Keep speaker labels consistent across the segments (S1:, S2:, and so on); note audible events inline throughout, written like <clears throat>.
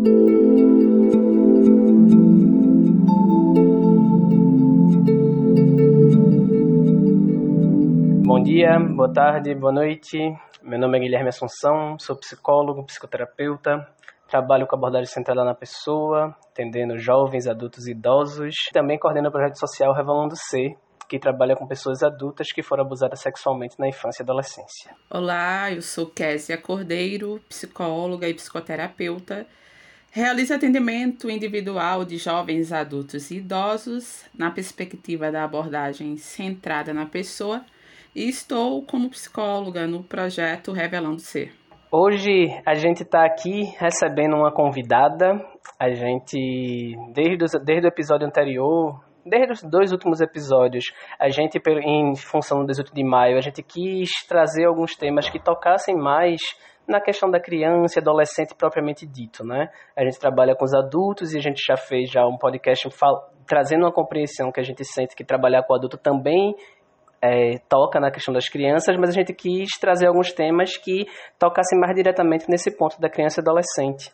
S1: Bom dia, boa tarde, boa noite. Meu nome é Guilherme Assunção, sou psicólogo, psicoterapeuta, trabalho com abordagem centrada na pessoa, atendendo jovens, adultos e idosos. Também coordeno o projeto social Revelando Ser, que trabalha com pessoas adultas que foram abusadas sexualmente na infância e adolescência.
S2: Olá, eu sou Késia Cordeiro, psicóloga e psicoterapeuta. Realizo atendimento individual de jovens, adultos e idosos na perspectiva da abordagem centrada na pessoa e estou como psicóloga no projeto Revelando Ser.
S1: Hoje a gente está aqui recebendo uma convidada. A gente, desde, desde o episódio anterior, desde os dois últimos episódios, a gente, em função do 18 de maio, a gente quis trazer alguns temas que tocassem mais na questão da criança e adolescente propriamente dito, né? A gente trabalha com os adultos e a gente já fez já um podcast trazendo uma compreensão que a gente sente que trabalhar com adulto também é, toca na questão das crianças, mas a gente quis trazer alguns temas que tocassem mais diretamente nesse ponto da criança e adolescente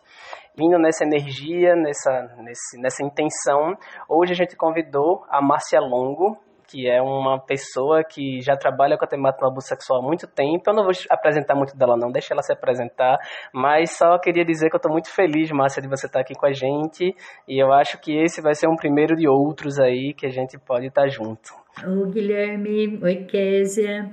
S1: vindo nessa energia, nessa, nesse, nessa intenção, hoje a gente convidou a Márcia Longo, que é uma pessoa que já trabalha com a temática do abuso sexual há muito tempo. Eu não vou apresentar muito dela não, deixa ela se apresentar, mas só queria dizer que eu estou muito feliz, Márcia, de você estar aqui com a gente, e eu acho que esse vai ser um primeiro de outros aí que a gente pode estar junto.
S3: Oi, Guilherme. Oi, Késia.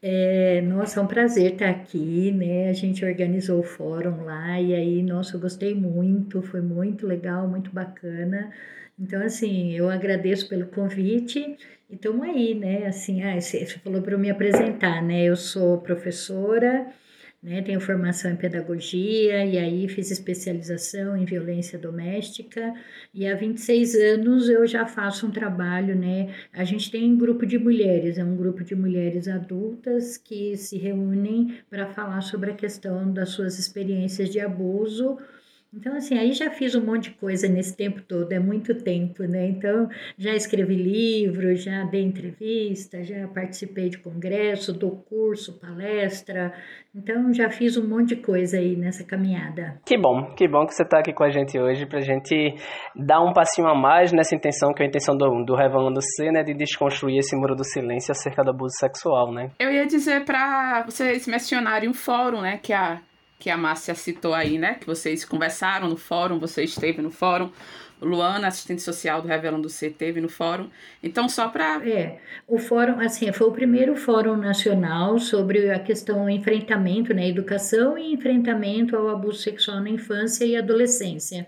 S3: É, nossa, é um prazer estar aqui, né? A gente organizou o fórum lá e aí, nossa, eu gostei muito, foi muito legal, muito bacana. Então, assim, eu agradeço pelo convite e estamos aí, né? Assim, ah, você falou para eu me apresentar, né? Eu sou professora, né? Tenho formação em pedagogia e aí fiz especialização em violência doméstica e há 26 anos eu já faço um trabalho, né? A gente tem um grupo de mulheres, é um grupo de mulheres adultas que se reúnem para falar sobre a questão das suas experiências de abuso então, assim, aí já fiz um monte de coisa nesse tempo todo, é muito tempo, né? Então, já escrevi livro, já dei entrevista, já participei de congresso, dou curso, palestra. Então, já fiz um monte de coisa aí nessa caminhada.
S1: Que bom, que bom que você está aqui com a gente hoje para a gente dar um passinho a mais nessa intenção, que é a intenção do, do Revelando C, né? De desconstruir esse muro do silêncio acerca do abuso sexual, né?
S2: Eu ia dizer para vocês mencionarem um fórum, né? Que a que a Márcia citou aí, né? Que vocês conversaram no fórum, você esteve no fórum. Luana, assistente social do Revelando C, teve no fórum. Então, só para.
S3: É, o fórum, assim, foi o primeiro fórum nacional sobre a questão enfrentamento, né? Educação e enfrentamento ao abuso sexual na infância e adolescência.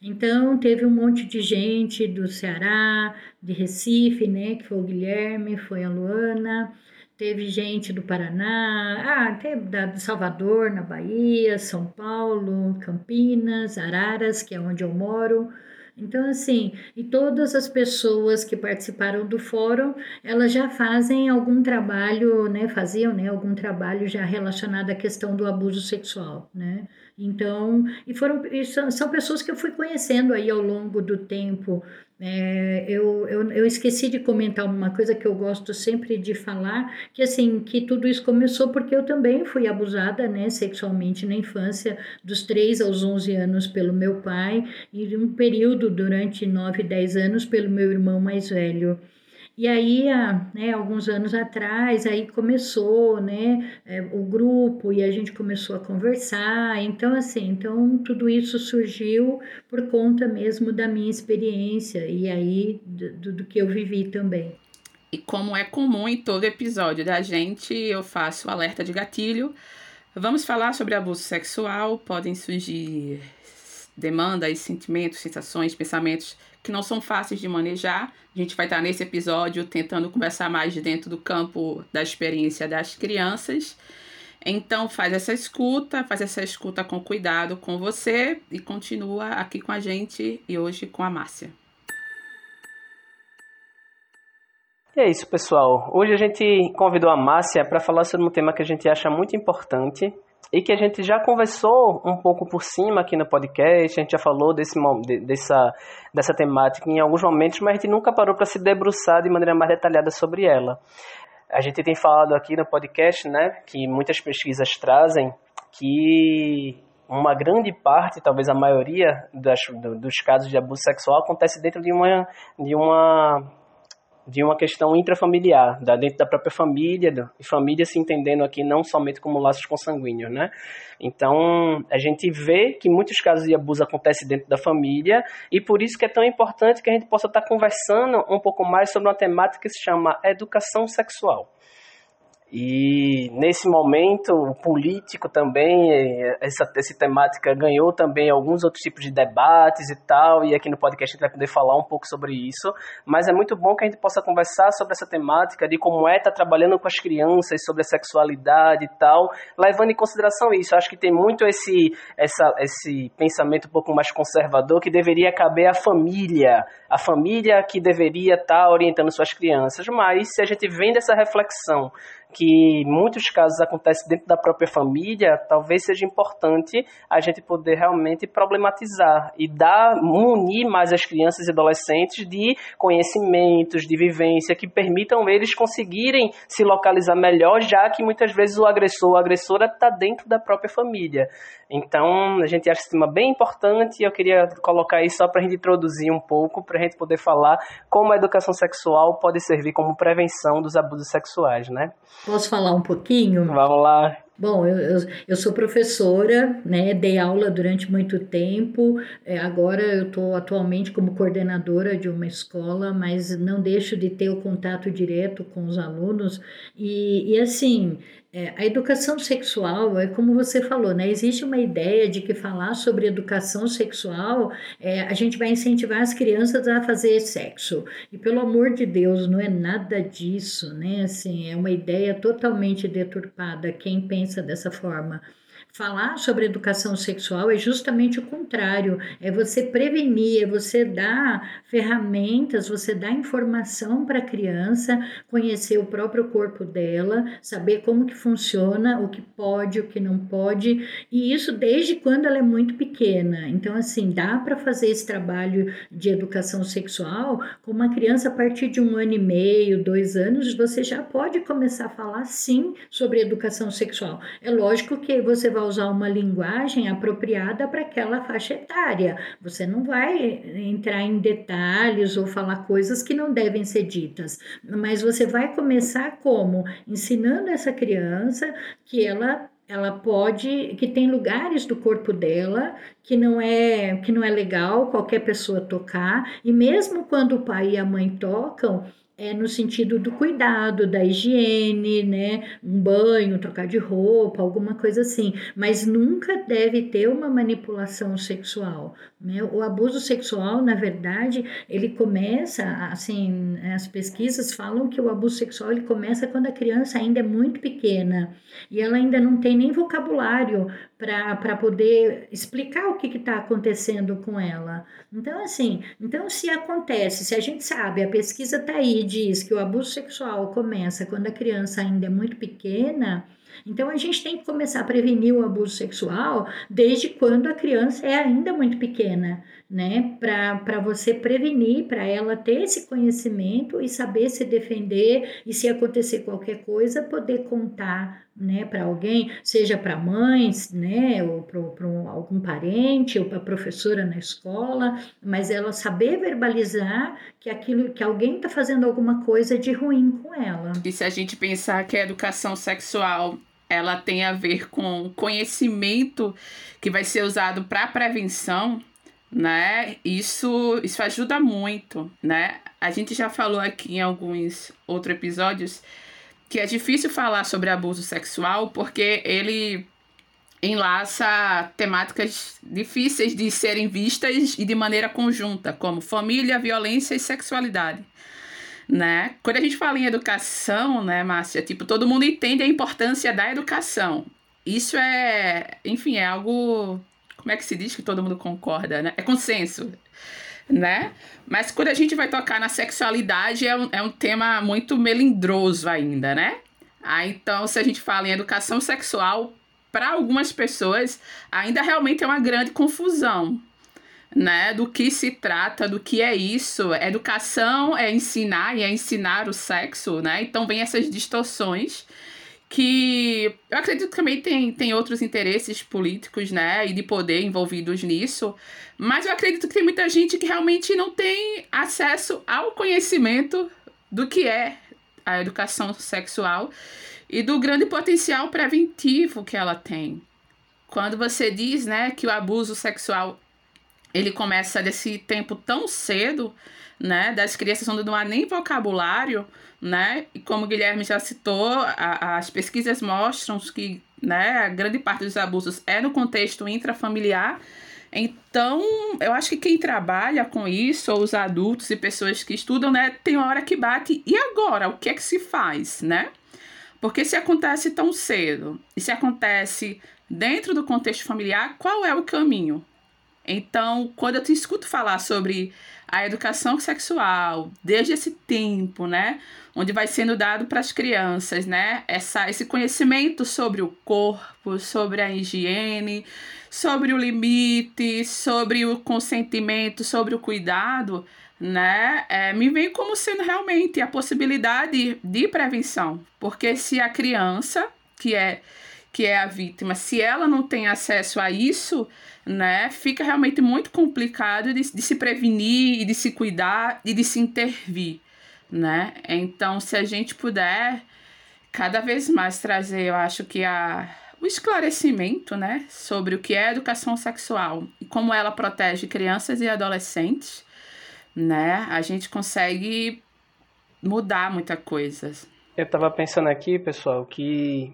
S3: Então, teve um monte de gente do Ceará, de Recife, né? Que foi o Guilherme, foi a Luana Teve gente do Paraná, ah, teve da Salvador, na Bahia, São Paulo, Campinas, Araras, que é onde eu moro. Então, assim, e todas as pessoas que participaram do fórum, elas já fazem algum trabalho, né, faziam, né, algum trabalho já relacionado à questão do abuso sexual, né? Então, e foram e são, são pessoas que eu fui conhecendo aí ao longo do tempo. É, eu, eu, eu esqueci de comentar uma coisa que eu gosto sempre de falar, que assim, que tudo isso começou porque eu também fui abusada, né, sexualmente na infância, dos 3 aos 11 anos pelo meu pai, e um período durante 9, 10 anos pelo meu irmão mais velho. E aí, há, né, alguns anos atrás, aí começou, né, é, o grupo e a gente começou a conversar. Então, assim, então tudo isso surgiu por conta mesmo da minha experiência e aí do, do que eu vivi também.
S2: E como é comum em todo episódio da gente, eu faço alerta de gatilho. Vamos falar sobre abuso sexual, podem surgir demandas, sentimentos, sensações, pensamentos que não são fáceis de manejar. A gente vai estar nesse episódio tentando conversar mais dentro do campo da experiência das crianças. Então faz essa escuta, faz essa escuta com cuidado com você e continua aqui com a gente e hoje com a Márcia.
S1: E é isso, pessoal. Hoje a gente convidou a Márcia para falar sobre um tema que a gente acha muito importante, e que a gente já conversou um pouco por cima aqui no podcast, a gente já falou desse, dessa, dessa temática em alguns momentos, mas a gente nunca parou para se debruçar de maneira mais detalhada sobre ela. A gente tem falado aqui no podcast, né, que muitas pesquisas trazem que uma grande parte, talvez a maioria das, dos casos de abuso sexual acontece dentro de uma, de uma de uma questão intrafamiliar, da, dentro da própria família, e família se entendendo aqui não somente como laços consanguíneos, né? Então, a gente vê que muitos casos de abuso acontecem dentro da família, e por isso que é tão importante que a gente possa estar conversando um pouco mais sobre uma temática que se chama educação sexual. E nesse momento, o político também, essa, essa temática ganhou também alguns outros tipos de debates e tal, e aqui no podcast a gente vai poder falar um pouco sobre isso. Mas é muito bom que a gente possa conversar sobre essa temática de como é estar tá trabalhando com as crianças, sobre a sexualidade e tal, levando em consideração isso. Acho que tem muito esse, essa, esse pensamento um pouco mais conservador que deveria caber à família, a família que deveria estar tá orientando suas crianças. Mas se a gente vem dessa reflexão que muitos casos acontecem dentro da própria família, talvez seja importante a gente poder realmente problematizar e dar, munir mais as crianças e adolescentes de conhecimentos, de vivência, que permitam eles conseguirem se localizar melhor, já que muitas vezes o agressor ou a agressora está dentro da própria família. Então, a gente acha esse tema bem importante e eu queria colocar isso só para a gente introduzir um pouco, para a gente poder falar como a educação sexual pode servir como prevenção dos abusos sexuais, né?
S3: Posso falar um pouquinho?
S1: Vamos lá.
S3: Bom, eu, eu, eu, sou professora, né, dei aula durante muito tempo, é, agora eu estou atualmente como coordenadora de uma escola, mas não deixo de ter o contato direto com os alunos, e, e assim, é, a educação sexual é como você falou, né? Existe uma ideia de que falar sobre educação sexual é, a gente vai incentivar as crianças a fazer sexo. E pelo amor de Deus, não é nada disso, né? Assim, é uma ideia totalmente deturpada quem pensa dessa forma. Falar sobre educação sexual é justamente o contrário, é você prevenir, é você dar ferramentas, você dar informação para a criança, conhecer o próprio corpo dela, saber como que funciona, o que pode, o que não pode, e isso desde quando ela é muito pequena. Então assim, dá para fazer esse trabalho de educação sexual com uma criança a partir de um ano e meio, dois anos, você já pode começar a falar sim sobre educação sexual. É lógico que você vai usar uma linguagem apropriada para aquela faixa etária. Você não vai entrar em detalhes ou falar coisas que não devem ser ditas, mas você vai começar como ensinando essa criança que ela ela pode que tem lugares do corpo dela que não é que não é legal qualquer pessoa tocar e mesmo quando o pai e a mãe tocam é no sentido do cuidado, da higiene, né? Um banho, trocar de roupa, alguma coisa assim. Mas nunca deve ter uma manipulação sexual. Né? O abuso sexual, na verdade, ele começa, assim, as pesquisas falam que o abuso sexual ele começa quando a criança ainda é muito pequena e ela ainda não tem nem vocabulário para poder explicar o que está acontecendo com ela. Então, assim, então se acontece, se a gente sabe, a pesquisa está aí, diz que o abuso sexual começa quando a criança ainda é muito pequena, então a gente tem que começar a prevenir o abuso sexual desde quando a criança é ainda muito pequena, né? Para você prevenir, para ela ter esse conhecimento e saber se defender e se acontecer qualquer coisa, poder contar né, para alguém, seja para mães, né, ou para algum parente, ou para professora na escola, mas ela saber verbalizar que aquilo que alguém está fazendo alguma coisa de ruim com ela.
S2: E se a gente pensar que a educação sexual ela tem a ver com conhecimento que vai ser usado para prevenção, né? Isso, isso ajuda muito, né? A gente já falou aqui em alguns outros episódios que é difícil falar sobre abuso sexual porque ele enlaça temáticas difíceis de serem vistas e de maneira conjunta, como família, violência e sexualidade. Né? Quando a gente fala em educação, né, Márcia, tipo, todo mundo entende a importância da educação. Isso é, enfim, é algo, como é que se diz que todo mundo concorda, né? É consenso né? Mas quando a gente vai tocar na sexualidade, é um, é um tema muito melindroso ainda, né? Ah, então, se a gente fala em educação sexual, para algumas pessoas, ainda realmente é uma grande confusão, né? Do que se trata, do que é isso. Educação é ensinar e é ensinar o sexo, né? Então, vem essas distorções que eu acredito que também tem, tem outros interesses políticos, né, e de poder envolvidos nisso, mas eu acredito que tem muita gente que realmente não tem acesso ao conhecimento do que é a educação sexual e do grande potencial preventivo que ela tem. Quando você diz, né, que o abuso sexual ele começa desse tempo tão cedo, né, das crianças onde não há nem vocabulário, né, e como o Guilherme já citou, a, as pesquisas mostram que, né, a grande parte dos abusos é no contexto intrafamiliar, então, eu acho que quem trabalha com isso, ou os adultos e pessoas que estudam, né, tem uma hora que bate, e agora? O que é que se faz, né? Porque se acontece tão cedo, e se acontece dentro do contexto familiar, qual é o caminho? Então, quando eu te escuto falar sobre a educação sexual, desde esse tempo, né, onde vai sendo dado para as crianças, né, essa, esse conhecimento sobre o corpo, sobre a higiene, sobre o limite, sobre o consentimento, sobre o cuidado, né, é, me vem como sendo realmente a possibilidade de prevenção, porque se a criança que é que é a vítima, se ela não tem acesso a isso, né, fica realmente muito complicado de, de se prevenir e de se cuidar e de se intervir, né? Então, se a gente puder cada vez mais trazer, eu acho que a o esclarecimento, né, sobre o que é educação sexual e como ela protege crianças e adolescentes, né, a gente consegue mudar muita coisa.
S1: Eu estava pensando aqui, pessoal, que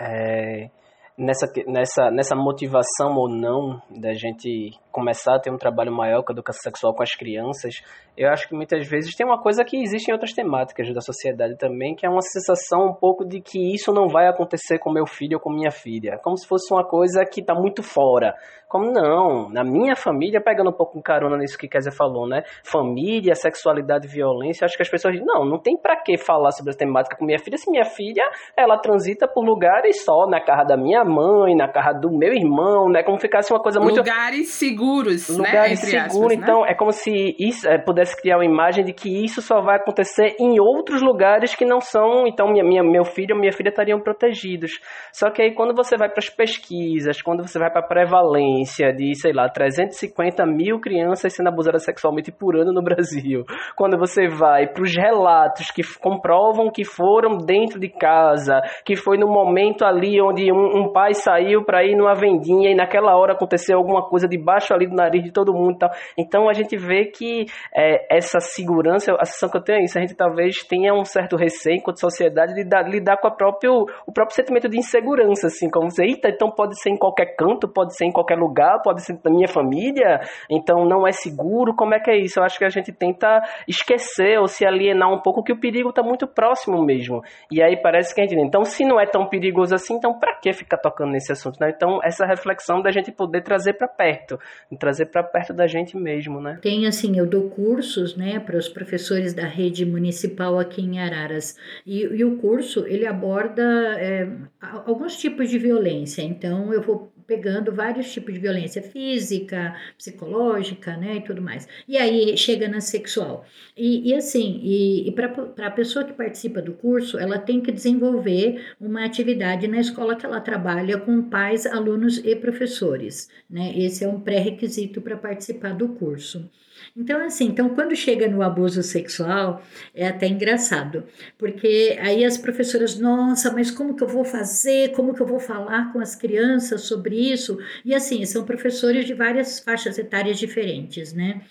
S1: é, nessa, nessa, nessa motivação ou não da gente começar a ter um trabalho maior com a educação sexual com as crianças, eu acho que muitas vezes tem uma coisa que existe em outras temáticas da sociedade também, que é uma sensação um pouco de que isso não vai acontecer com meu filho ou com minha filha, como se fosse uma coisa que está muito fora. Como não, na minha família, pegando um pouco carona nisso que Kézia falou, né? Família, sexualidade, violência, acho que as pessoas dizem, não, não tem para que falar sobre essa temática com minha filha, se minha filha, ela transita por lugares só, na casa da minha mãe, na casa do meu irmão, né? Como ficasse uma coisa muito...
S2: Lugares seguros seguros,
S1: lugares né? seguros. então, né? é como se isso é, pudesse criar uma imagem de que isso só vai acontecer em outros lugares que não são. Então, minha, minha, meu filho ou minha filha estariam protegidos. Só que aí, quando você vai para as pesquisas, quando você vai para a prevalência de, sei lá, 350 mil crianças sendo abusadas sexualmente por ano no Brasil, <laughs> quando você vai para os relatos que comprovam que foram dentro de casa, que foi no momento ali onde um, um pai saiu para ir numa vendinha e naquela hora aconteceu alguma coisa debaixo ali do nariz de todo mundo e tal. Então a gente vê que é, essa segurança, a sensação que eu tenho é isso, a gente talvez tenha um certo receio enquanto sociedade de lidar, lidar com a próprio, o próprio sentimento de insegurança, assim, como dizer, eita, então pode ser em qualquer canto, pode ser em qualquer lugar, pode ser na minha família, então não é seguro, como é que é isso? Eu acho que a gente tenta esquecer ou se alienar um pouco que o perigo está muito próximo mesmo. E aí parece que a gente, então se não é tão perigoso assim, então para que ficar tocando nesse assunto, né? Então essa reflexão da gente poder trazer para perto, trazer para perto da gente mesmo, né?
S3: Tem assim, eu dou cursos, né, para os professores da rede municipal aqui em Araras e, e o curso ele aborda é, alguns tipos de violência. Então eu vou pegando vários tipos de violência física, psicológica, né, e tudo mais. E aí chega na sexual. E, e assim, e, e para a pessoa que participa do curso, ela tem que desenvolver uma atividade na escola que ela trabalha com pais, alunos e professores, né? Esse é um pré-requisito para participar do curso. Então, assim, então quando chega no abuso sexual, é até engraçado, porque aí as professoras, nossa, mas como que eu vou fazer? Como que eu vou falar com as crianças sobre isso? E assim, são professores de várias faixas etárias diferentes, né?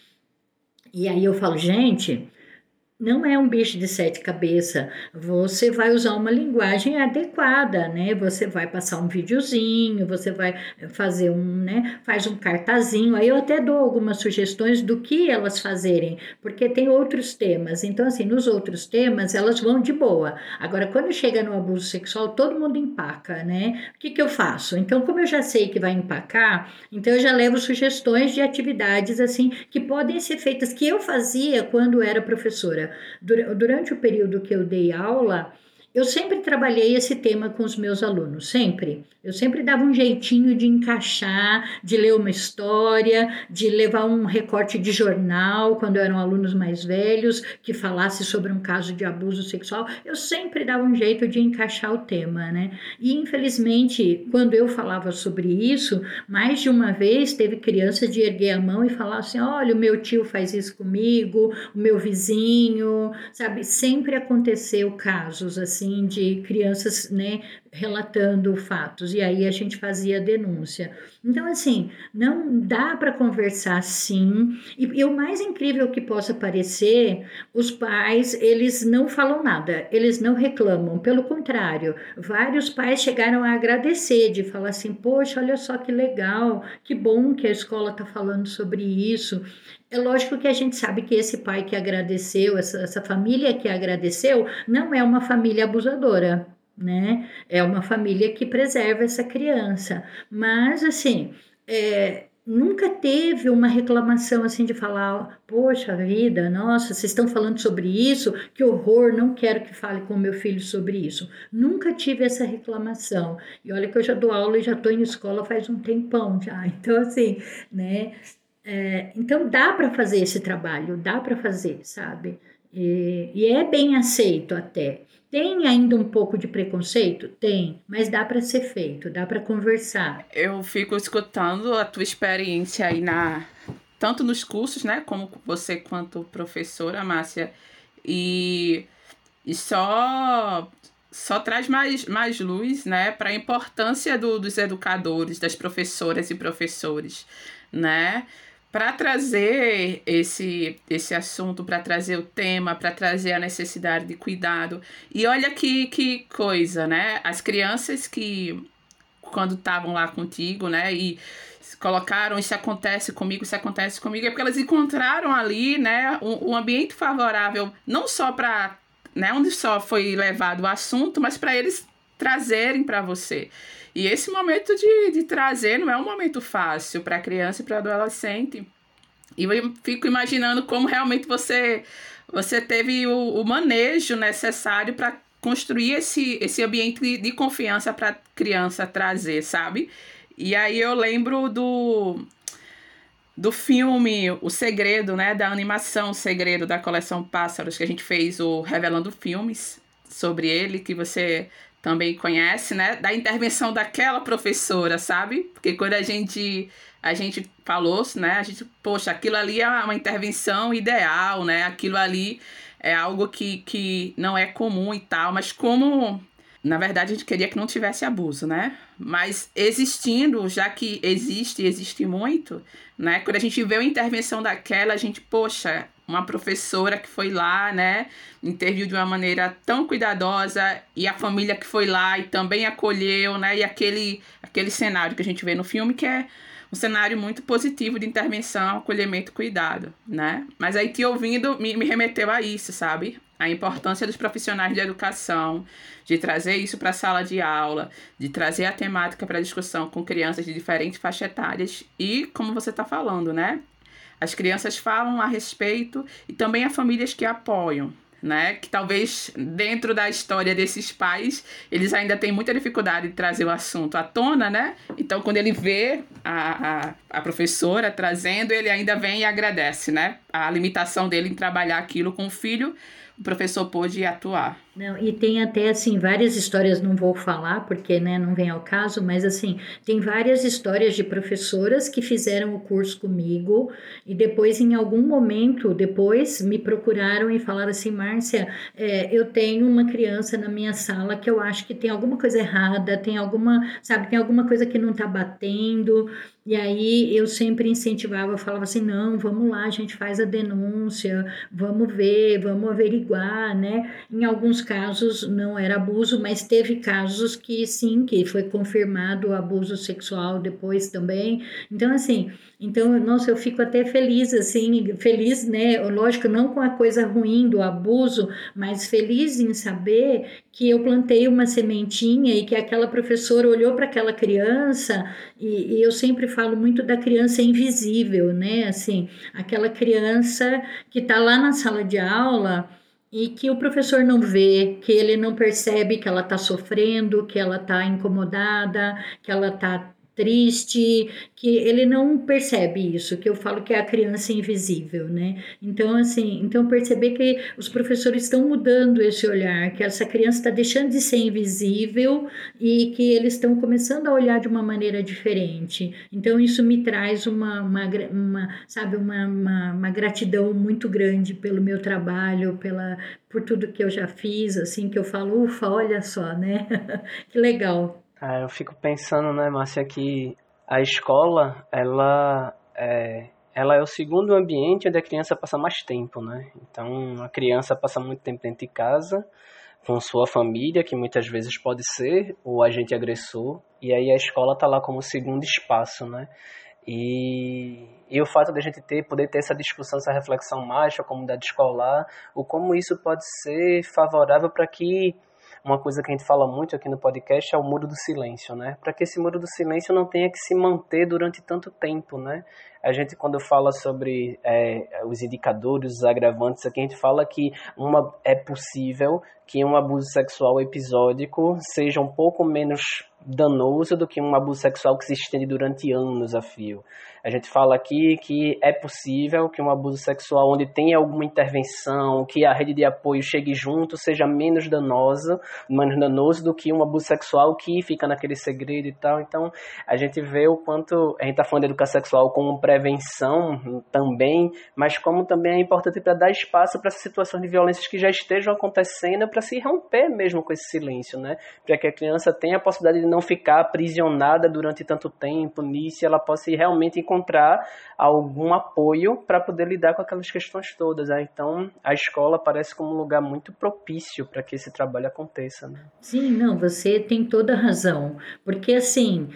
S3: E aí eu falo, gente, não é um bicho de sete cabeças. Você vai usar uma linguagem adequada, né? Você vai passar um videozinho, você vai fazer um, né? Faz um cartazinho. Aí eu até dou algumas sugestões do que elas fazerem, porque tem outros temas. Então, assim, nos outros temas elas vão de boa. Agora, quando chega no abuso sexual, todo mundo empaca, né? O que, que eu faço? Então, como eu já sei que vai empacar, então eu já levo sugestões de atividades assim que podem ser feitas que eu fazia quando era professora. Durante o período que eu dei aula, eu sempre trabalhei esse tema com os meus alunos, sempre. Eu sempre dava um jeitinho de encaixar, de ler uma história, de levar um recorte de jornal quando eram alunos mais velhos que falasse sobre um caso de abuso sexual. Eu sempre dava um jeito de encaixar o tema, né? E infelizmente, quando eu falava sobre isso, mais de uma vez teve criança de erguer a mão e falar assim: olha, o meu tio faz isso comigo, o meu vizinho, sabe? Sempre aconteceu casos assim assim de crianças, né, relatando fatos e aí a gente fazia denúncia. Então assim, não dá para conversar assim. E, e, o mais incrível que possa parecer, os pais, eles não falam nada, eles não reclamam, pelo contrário, vários pais chegaram a agradecer de falar assim: "Poxa, olha só que legal, que bom que a escola está falando sobre isso". É lógico que a gente sabe que esse pai que agradeceu, essa, essa família que agradeceu, não é uma família abusadora, né? É uma família que preserva essa criança. Mas, assim, é, nunca teve uma reclamação assim de falar, poxa vida, nossa, vocês estão falando sobre isso, que horror, não quero que fale com meu filho sobre isso. Nunca tive essa reclamação. E olha que eu já dou aula e já estou em escola faz um tempão já. <laughs> Então, assim, né? É, então dá para fazer esse trabalho, dá para fazer, sabe? E, e, é bem aceito até. Tem ainda um pouco de preconceito? Tem, mas dá para ser feito, dá para conversar.
S2: Eu fico escutando a tua experiência aí na tanto nos cursos, né, como você quanto professora, Márcia, e, e só só traz mais, mais luz, né, para a importância do, dos educadores, das professoras e professores, né? Para trazer esse, esse assunto, para trazer o tema, para trazer a necessidade de cuidado. E olha que, que coisa, né? As crianças que, quando estavam lá contigo, né, e colocaram isso acontece comigo, isso acontece comigo, é porque elas encontraram ali, né, um, um ambiente favorável, não só para, né, onde só foi levado o assunto, mas para eles trazerem para você. E esse momento de, de trazer não é um momento fácil para criança e para adolescente. E eu fico imaginando como realmente você você teve o, o manejo necessário para construir esse, esse ambiente de, confiança para a criança trazer, sabe? E aí eu lembro do do filme O Segredo, né, da animação O Segredo da coleção Pássaros, que a gente fez o Revelando Filmes sobre ele, que você também conhece, né? Da intervenção daquela professora, sabe? Porque quando a gente a gente falou, né? A gente, poxa, aquilo ali é uma intervenção ideal, né? Aquilo ali é algo que, que não é comum e tal, mas como na verdade a gente queria que não tivesse abuso, né? Mas existindo, já que existe existe muito, né? Quando a gente vê a intervenção daquela, a gente, poxa, uma professora que foi lá, né, interviu de uma maneira tão cuidadosa e a família que foi lá e também acolheu, né, e aquele aquele cenário que a gente vê no filme que é um cenário muito positivo de intervenção, acolhimento, cuidado, né? Mas aí te ouvindo me, me remeteu a isso, sabe? A importância dos profissionais de educação, de trazer isso para a sala de aula, de trazer a temática para discussão com crianças de diferentes faixas etárias e, como você está falando, né? As crianças falam a respeito e também há famílias que apoiam, né? Que talvez dentro da história desses pais, eles ainda têm muita dificuldade de trazer o assunto à tona, né? Então, quando ele vê a, a, a professora trazendo, ele ainda vem e agradece, né? A limitação dele em trabalhar aquilo com o filho o professor pôde atuar.
S3: Não, e tem até assim várias histórias, não vou falar porque né, não vem ao caso, mas assim, tem várias histórias de professoras que fizeram o curso comigo e depois, em algum momento, depois me procuraram e falaram assim, Márcia, é, eu tenho uma criança na minha sala que eu acho que tem alguma coisa errada, tem alguma, sabe, tem alguma coisa que não tá batendo. E aí eu sempre incentivava, falava assim, não, vamos lá, a gente faz a denúncia, vamos ver, vamos averiguar, né? Em alguns casos não era abuso, mas teve casos que sim, que foi confirmado abuso sexual depois também. Então, assim, então, nossa, eu fico até feliz, assim, feliz, né? Lógico, não com a coisa ruim do abuso, mas feliz em saber que eu plantei uma sementinha e que aquela professora olhou para aquela criança, e, e, eu sempre falo muito da criança invisível, né? Assim, aquela criança que está lá na sala de aula e que o professor não vê, que ele não percebe que ela está sofrendo, que ela está incomodada, que ela está triste, que ele não percebe isso, que eu falo que é a criança invisível, né? Então, assim, então perceber que os professores estão mudando esse olhar, que essa criança está deixando de ser invisível e que eles estão começando a olhar de uma maneira diferente. Então, isso me traz uma, uma, uma sabe, uma, uma, uma gratidão muito grande pelo meu trabalho, pela, por tudo que eu já fiz, assim, que eu falo, ufa, olha só, né? <laughs> que legal.
S1: Ah, eu fico pensando, né, Márcia, que a escola, ela é, ela é o segundo ambiente onde a criança passa mais tempo, né? Então, a criança passa muito tempo dentro de casa, com sua família, que muitas vezes pode ser o agente agressor, e aí a escola está lá como segundo espaço, né? E, e o fato de a gente ter, poder ter essa discussão, essa reflexão mais com a comunidade escolar, o como isso pode ser favorável para que uma coisa que a gente fala muito aqui no podcast é o muro do silêncio, né? Para que esse muro do silêncio não tenha que se manter durante tanto tempo, né? A gente, quando fala sobre é, os indicadores, os agravantes, aqui a gente fala que uma, é possível que um abuso sexual episódico seja um pouco menos danoso do que um abuso sexual que se estende durante anos a fio. A gente fala aqui que é possível que um abuso sexual onde tem alguma intervenção, que a rede de apoio chegue junto, seja menos danosa, menos danoso do que um abuso sexual que fica naquele segredo e tal. Então, a gente vê o quanto a gente está falando de educação sexual como prevenção também, mas como também é importante para dar espaço para essas situações de violências que já estejam acontecendo, para se romper mesmo com esse silêncio, né? Para que a criança tenha a possibilidade de não ficar aprisionada durante tanto tempo nisso, ela possa realmente encontrar algum apoio para poder lidar com aquelas questões todas. Né? Então, a escola parece como um lugar muito propício para que esse trabalho aconteça. Né?
S3: Sim, não, você tem toda a razão, porque assim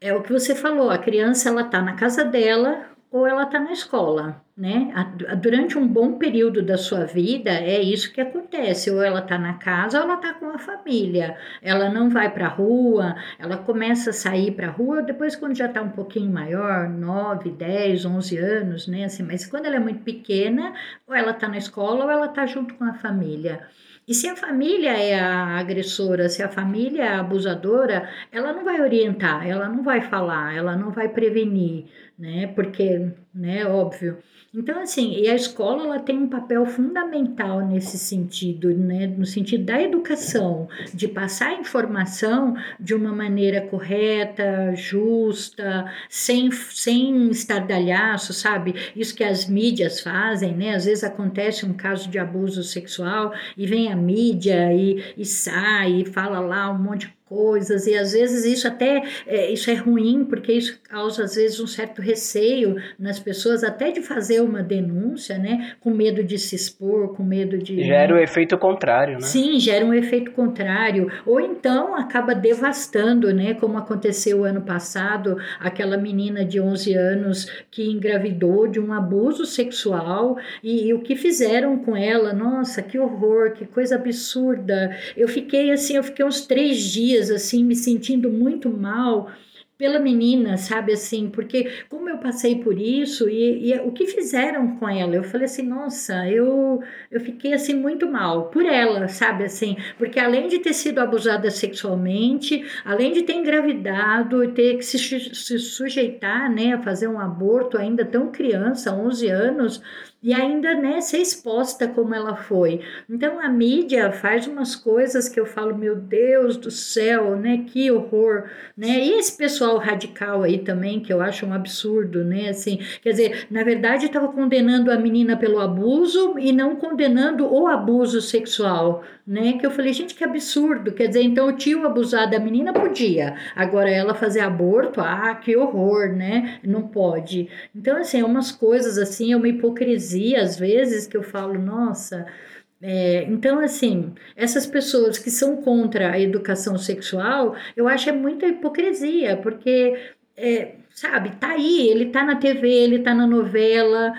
S3: é o que você falou, a criança ela está na casa dela ou ela está na escola, né? Durante um bom período da sua vida é isso que acontece, ou ela está na casa ou ela está com a família. Ela não vai para a rua, ela começa a sair para a rua depois quando já está um pouquinho maior, 9, 10, 11 anos, né? Assim, mas quando ela é muito pequena, ou ela está na escola ou ela está junto com a família. E se a família é a agressora, se a família é a abusadora, ela não vai orientar, ela não vai falar, ela não vai prevenir, né? Porque, né, óbvio. Então, assim, e a escola ela tem um papel fundamental nesse sentido, né? No sentido da educação, de passar informação de uma maneira correta, justa, sem, sem estardalhaço, sabe? Isso que as mídias fazem, né? Às vezes acontece um caso de abuso sexual e vem a mídia e, e sai e fala lá um monte de coisas e às vezes isso até é, isso é ruim porque isso causa às vezes um certo receio nas pessoas até de fazer uma denúncia, né, com medo de se expor, com medo de
S1: gera o né? efeito contrário, né?
S3: Sim, gera um efeito contrário ou então acaba devastando, né, como aconteceu ano passado, aquela menina de 11 anos que engravidou de um abuso sexual e, e o que fizeram com ela, nossa, que horror, que coisa absurda. Eu fiquei assim, eu fiquei uns três dias dias assim me sentindo muito mal pela menina, sabe assim, porque como eu passei por isso e, e, o que fizeram com ela, eu falei assim, nossa, eu eu fiquei assim muito mal por ela, sabe assim, porque além de ter sido abusada sexualmente, além de ter engravidado e ter que se, se sujeitar, né, a fazer um aborto ainda tão criança, 11 anos, e ainda né, ser exposta como ela foi. Então a mídia faz umas coisas que eu falo, meu Deus do céu, né? Que horror, né? E esse pessoal radical aí também, que eu acho um absurdo, né? Assim, quer dizer, na verdade estava condenando a menina pelo abuso e não condenando o abuso sexual, né? Que eu falei, gente, que absurdo. Quer dizer, então o tio abusar da menina podia, agora ela fazer aborto, ah, que horror, né? Não pode. Então, assim, é umas coisas assim, é uma hipocrisia às vezes que eu falo, nossa. É, então, assim, essas pessoas que são contra a educação sexual, eu acho é muita hipocrisia, porque, é, sabe, tá aí, ele tá na TV, ele tá na novela,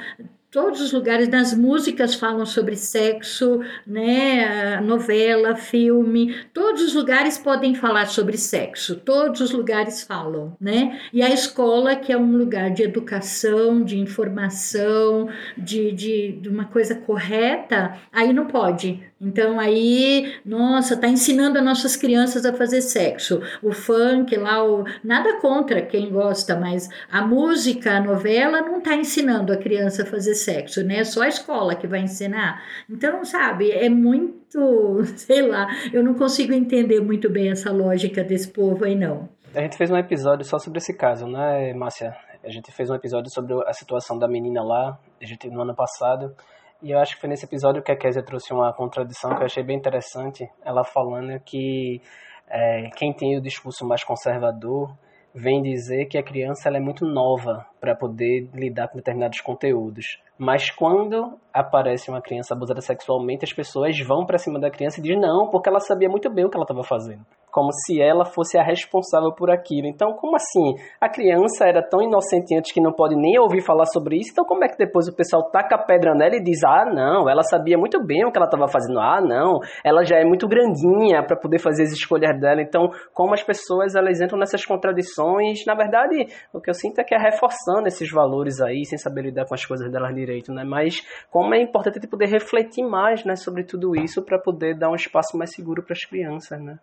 S3: todos os lugares, nas músicas falam sobre sexo, né? Novela, filme, todos os lugares podem falar sobre sexo, todos os lugares falam, né? E a escola, que é um lugar de educação, de informação, de, de, de uma coisa correta, aí não pode, então aí, nossa, tá ensinando as nossas crianças a fazer sexo. O funk lá, o... nada contra quem gosta, mas a música, a novela não tá ensinando a criança a fazer sexo, né? É só a escola que vai ensinar. Então, sabe, é muito, <laughs> sei lá, eu não consigo entender muito bem essa lógica desse povo aí não.
S1: A gente fez um episódio só sobre esse caso, né, Márcia? A gente fez um episódio sobre a situação da menina lá, a gente no ano passado. E eu acho que foi nesse episódio que a Kézia trouxe uma contradição que eu achei bem interessante. Ela falando que é, quem tem o discurso mais conservador vem dizer que a criança ela é muito nova para poder lidar com determinados conteúdos. Mas quando aparece uma criança abusada sexualmente, as pessoas vão para cima da criança e dizem não, porque ela sabia muito bem o que ela estava fazendo como se ela fosse a responsável por aquilo. Então, como assim? A criança era tão inocente antes que não pode nem ouvir falar sobre isso, então como é que depois o pessoal taca a pedra nela e diz: ah, não, ela sabia muito bem o que ela estava fazendo, ah, não, ela já é muito grandinha para poder fazer as escolhas dela. Então, como as pessoas elas entram nessas contradições, na verdade, o que eu sinto é que é reforçando esses valores aí, sem saber lidar com as coisas delas direito, né? Mas como é importante poder refletir mais, né, sobre tudo isso para poder dar um espaço mais seguro para as crianças, né?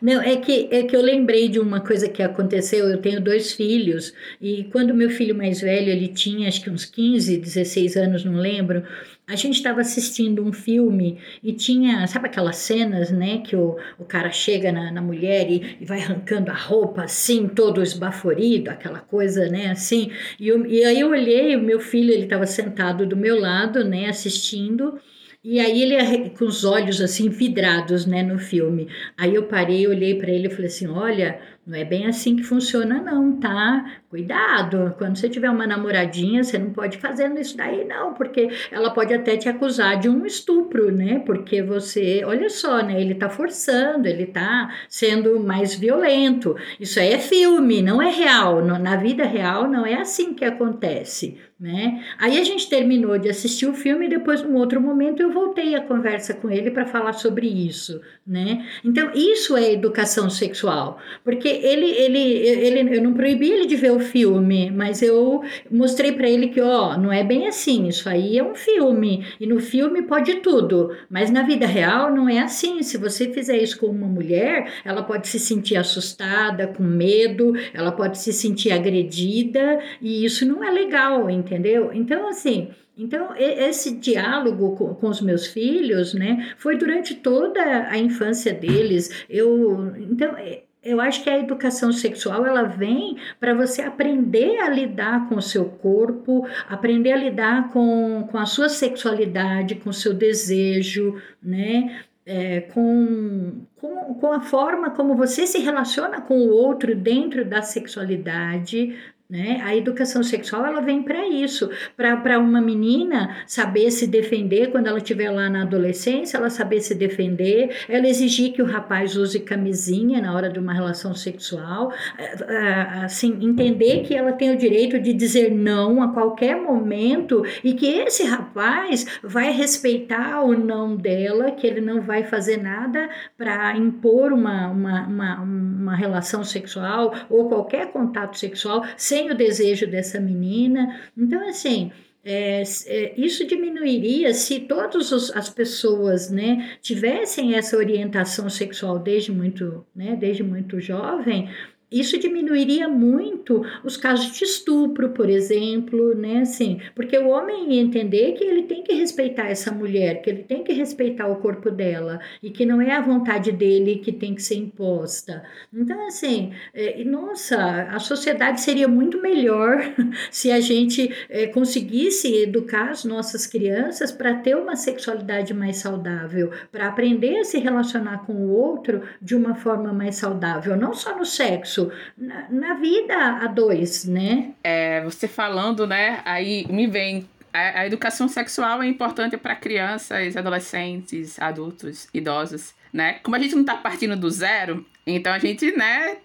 S3: Não, é que, é que eu lembrei de uma coisa que aconteceu. Eu tenho dois filhos, e quando meu filho mais velho, ele tinha acho que uns 15, 16 anos, não lembro, a gente estava assistindo um filme e tinha, sabe aquelas cenas, né, que o, o cara chega na, na mulher e, e vai arrancando a roupa assim, todo esbaforido, aquela coisa, né, assim. E, eu, e aí eu olhei, o meu filho, ele estava sentado do meu lado, né, assistindo. E aí ele com os olhos assim vidrados, né, no filme. Aí eu parei, olhei para ele e falei assim: "Olha, não é bem assim que funciona não, tá? Cuidado, quando você tiver uma namoradinha, você não pode fazer isso daí não, porque ela pode até te acusar de um estupro, né? Porque você, olha só, né, ele tá forçando, ele tá sendo mais violento. Isso aí é filme, não é real. Na vida real não é assim que acontece, né? Aí a gente terminou de assistir o filme e depois, num outro momento, eu voltei a conversa com ele para falar sobre isso, né? Então, isso é educação sexual, porque ele, ele, ele, eu não proibi ele de ver o filme, mas eu mostrei para ele que, ó, não é bem assim, isso aí é um filme, e no filme pode tudo, mas na vida real não é assim. Se você fizer isso com uma mulher, ela pode se sentir assustada, com medo, ela pode se sentir agredida, e isso não é legal, entendeu? Então, assim. Então, esse diálogo com, com, os meus filhos, né, foi durante toda a infância deles. Eu, então, eu acho que a educação sexual ela vem para você aprender a lidar com o seu corpo, aprender a lidar com, com a sua sexualidade, com o seu desejo, né? É, com, com, com a forma como você se relaciona com o outro dentro da sexualidade, né? A educação sexual ela vem para isso, para uma menina saber se defender quando ela estiver lá na adolescência, ela saber se defender, ela exigir que o rapaz use camisinha na hora de uma relação sexual, é, é, assim entender que ela tem o direito de dizer não a qualquer momento e que esse rapaz vai respeitar o não dela, que ele não vai fazer nada para impor uma, uma, uma, uma relação sexual ou qualquer contato sexual sem tem o desejo dessa menina. Então, assim, é, é, isso diminuiria se todas as pessoas né, tivessem essa orientação sexual desde muito, né, desde muito jovem, isso diminuiria muito os casos de estupro, por exemplo, né? Assim, porque o homem ia entender que ele tem que respeitar essa mulher, que ele tem que respeitar o corpo dela e que não é a vontade dele que tem que ser imposta. Então, assim, é, nossa, a sociedade seria muito melhor <laughs> se a gente é, conseguisse educar as nossas crianças para ter uma sexualidade mais saudável, para aprender a se relacionar com o outro de uma forma mais saudável, não só no sexo na, na vida a dois, né?
S2: É, você falando, né? Aí me vem a, educação sexual é importante para crianças, adolescentes, adultos, idosos, né? Como a gente não está partindo do zero, Então a gente, né,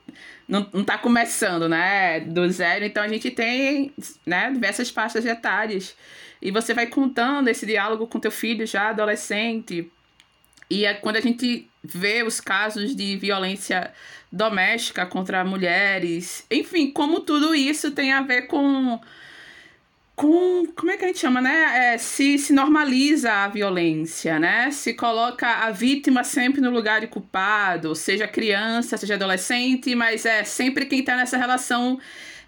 S2: não, não tá começando, né, do zero. Então a gente tem, né, diversas faixas etárias. E você vai contando esse diálogo com teu filho já adolescente. E é quando a gente vê os casos de violência doméstica contra mulheres, enfim, como tudo isso tem a ver com com como é que a gente chama, né? É, se, se normaliza a violência, né? Se coloca a vítima sempre no lugar de culpado, seja criança, seja adolescente, mas é sempre quem está nessa relação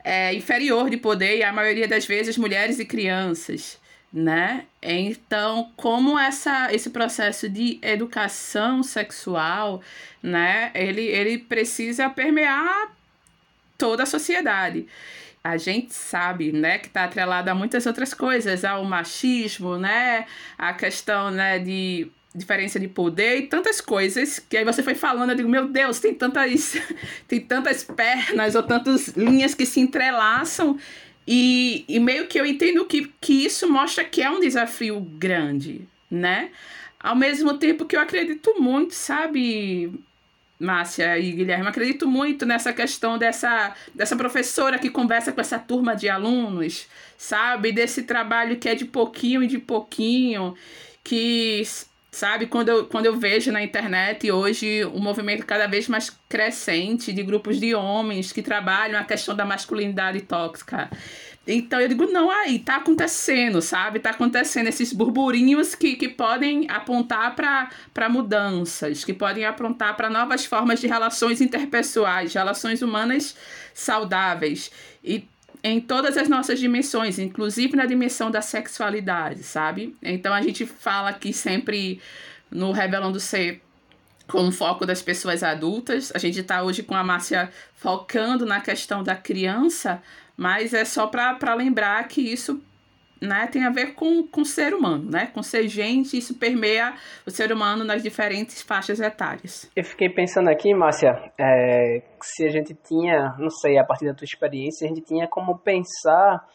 S2: é, inferior de poder, e a maioria das vezes mulheres e crianças, né? Então, como essa, esse processo de educação sexual, né? Ele, ele precisa permear toda a sociedade a gente sabe, né, que está atrelada a muitas outras coisas, ao machismo, né, a questão, né, de diferença de poder e tantas coisas que aí você foi falando, eu digo, meu Deus, tem tantas <laughs> tem tantas pernas ou tantas linhas que se entrelaçam e, e meio que eu entendo que, que isso mostra que é um desafio grande, né? Ao mesmo tempo que eu acredito muito, sabe, Márcia e Guilherme, acredito muito nessa questão dessa, dessa professora que conversa com essa turma de alunos, sabe? Desse trabalho que é de pouquinho e de pouquinho, que, sabe, quando eu, quando eu vejo na internet hoje um movimento cada vez mais crescente de grupos de homens que trabalham a questão da masculinidade tóxica. Então eu digo, não, aí tá acontecendo, sabe? Tá acontecendo esses burburinhos que, que podem apontar para mudanças, que podem apontar para novas formas de relações interpessoais, relações humanas saudáveis. E em todas as nossas dimensões, inclusive na dimensão da sexualidade, sabe? Então a gente fala aqui sempre no Revelando Ser com o foco das pessoas adultas. A gente está hoje com a Márcia focando na questão da criança, mas é só para lembrar que isso né, tem a ver com, com o ser humano, né? Com ser gente, isso permeia o ser humano nas diferentes faixas etárias.
S1: Eu fiquei pensando aqui, Márcia, é, se a gente tinha, não sei, a partir da tua experiência, a gente tinha como pensar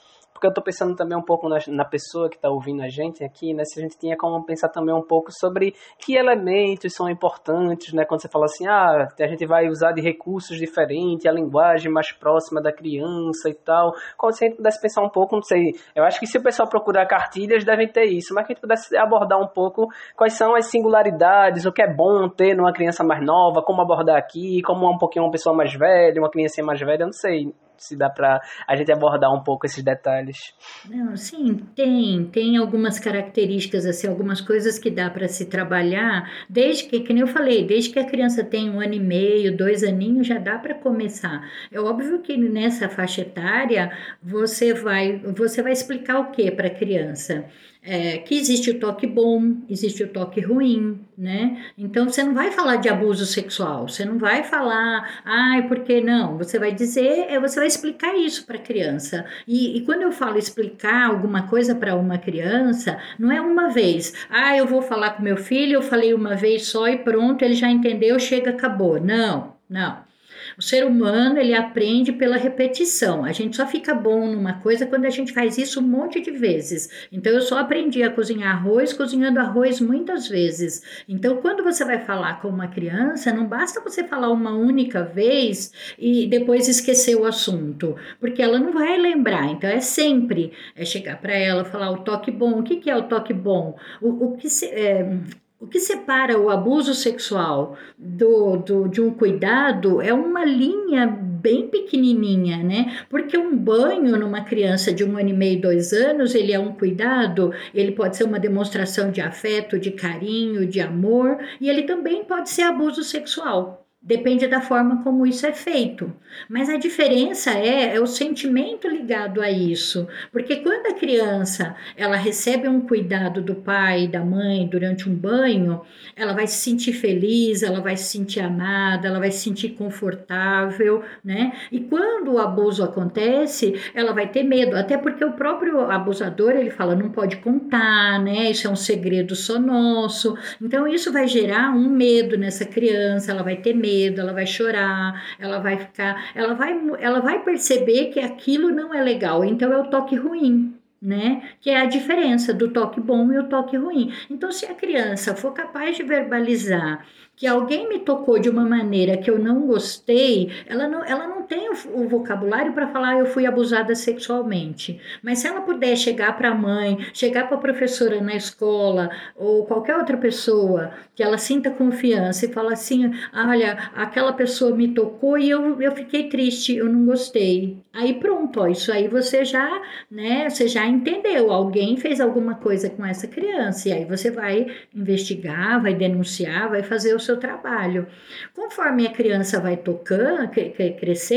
S1: porque eu estou pensando também um pouco na, na pessoa que está ouvindo a gente aqui, né? Se a gente tinha como pensar também um pouco sobre que elementos são importantes, né? Quando você fala assim, ah, a gente vai usar de recursos diferentes, a linguagem mais próxima da criança e tal. Como se a gente pudesse pensar um pouco, não sei, eu acho que se o pessoal procurar cartilhas, devem ter isso, mas que a gente pudesse abordar um pouco quais são as singularidades, o que é bom ter numa criança mais nova, como abordar aqui, como um pouquinho uma pessoa mais velha, uma criança mais velha, não sei se dá para a gente abordar um pouco esses detalhes.
S3: Não, sim, tem, tem algumas características assim, algumas coisas que dá para se trabalhar, desde que, que nem eu falei, desde que a criança tem um ano e meio, dois aninhos, já dá para começar. É óbvio que nessa faixa etária você vai, você vai explicar o que para a criança? É, que existe o toque bom, existe o toque ruim, né? Então você não vai falar de abuso sexual, você não vai falar, ai, por que não? Você vai dizer, é, você vai explicar isso para a criança. E, e, quando eu falo explicar alguma coisa para uma criança, não é uma vez, ah, eu vou falar com meu filho, eu falei uma vez só e pronto, ele já entendeu, chega, acabou. Não, não. O ser humano, ele aprende pela repetição. A gente só fica bom numa coisa quando a gente faz isso um monte de vezes. Então, eu só aprendi a cozinhar arroz cozinhando arroz muitas vezes. Então, quando você vai falar com uma criança, não basta você falar uma única vez e depois esquecer o assunto, porque ela não vai lembrar. Então, é sempre é chegar para ela, falar o toque bom. O que, que é o toque bom? O, o que se, é, o que separa o abuso sexual do, do, de um cuidado é uma linha bem pequenininha, né? Porque um banho numa criança de um ano e meio, dois anos, ele é um cuidado, ele pode ser uma demonstração de afeto, de carinho, de amor, e ele também pode ser abuso sexual. Depende da forma como isso é feito. Mas a diferença é, é, o sentimento ligado a isso. Porque quando a criança ela recebe um cuidado do pai e da mãe durante um banho, ela vai se sentir feliz, ela vai se sentir amada, ela vai se sentir confortável, né? E quando o abuso acontece, ela vai ter medo, até porque o próprio abusador ele fala não pode contar, né? Isso é um segredo só nosso. Então isso vai gerar um medo nessa criança, ela vai ter medo medo, ela vai chorar, ela vai ficar, ela vai, ela vai perceber que aquilo não é legal. Então é o toque ruim. né? Que é a diferença do toque bom e o toque ruim. Então, se a criança for capaz de verbalizar que alguém me tocou de uma maneira que eu não gostei, ela não, ela não tem o, o vocabulário para falar eu fui abusada sexualmente. Mas se ela puder chegar para a mãe, chegar para a professora na escola ou qualquer outra pessoa que ela sinta confiança e falar assim: olha, aquela pessoa me tocou e eu, eu fiquei triste, eu não gostei. Aí pronto, ó, isso aí você já, né, você já entendeu. Alguém fez alguma coisa com essa criança e aí você vai investigar, vai denunciar, vai fazer o seu trabalho. Conforme a criança vai tocando,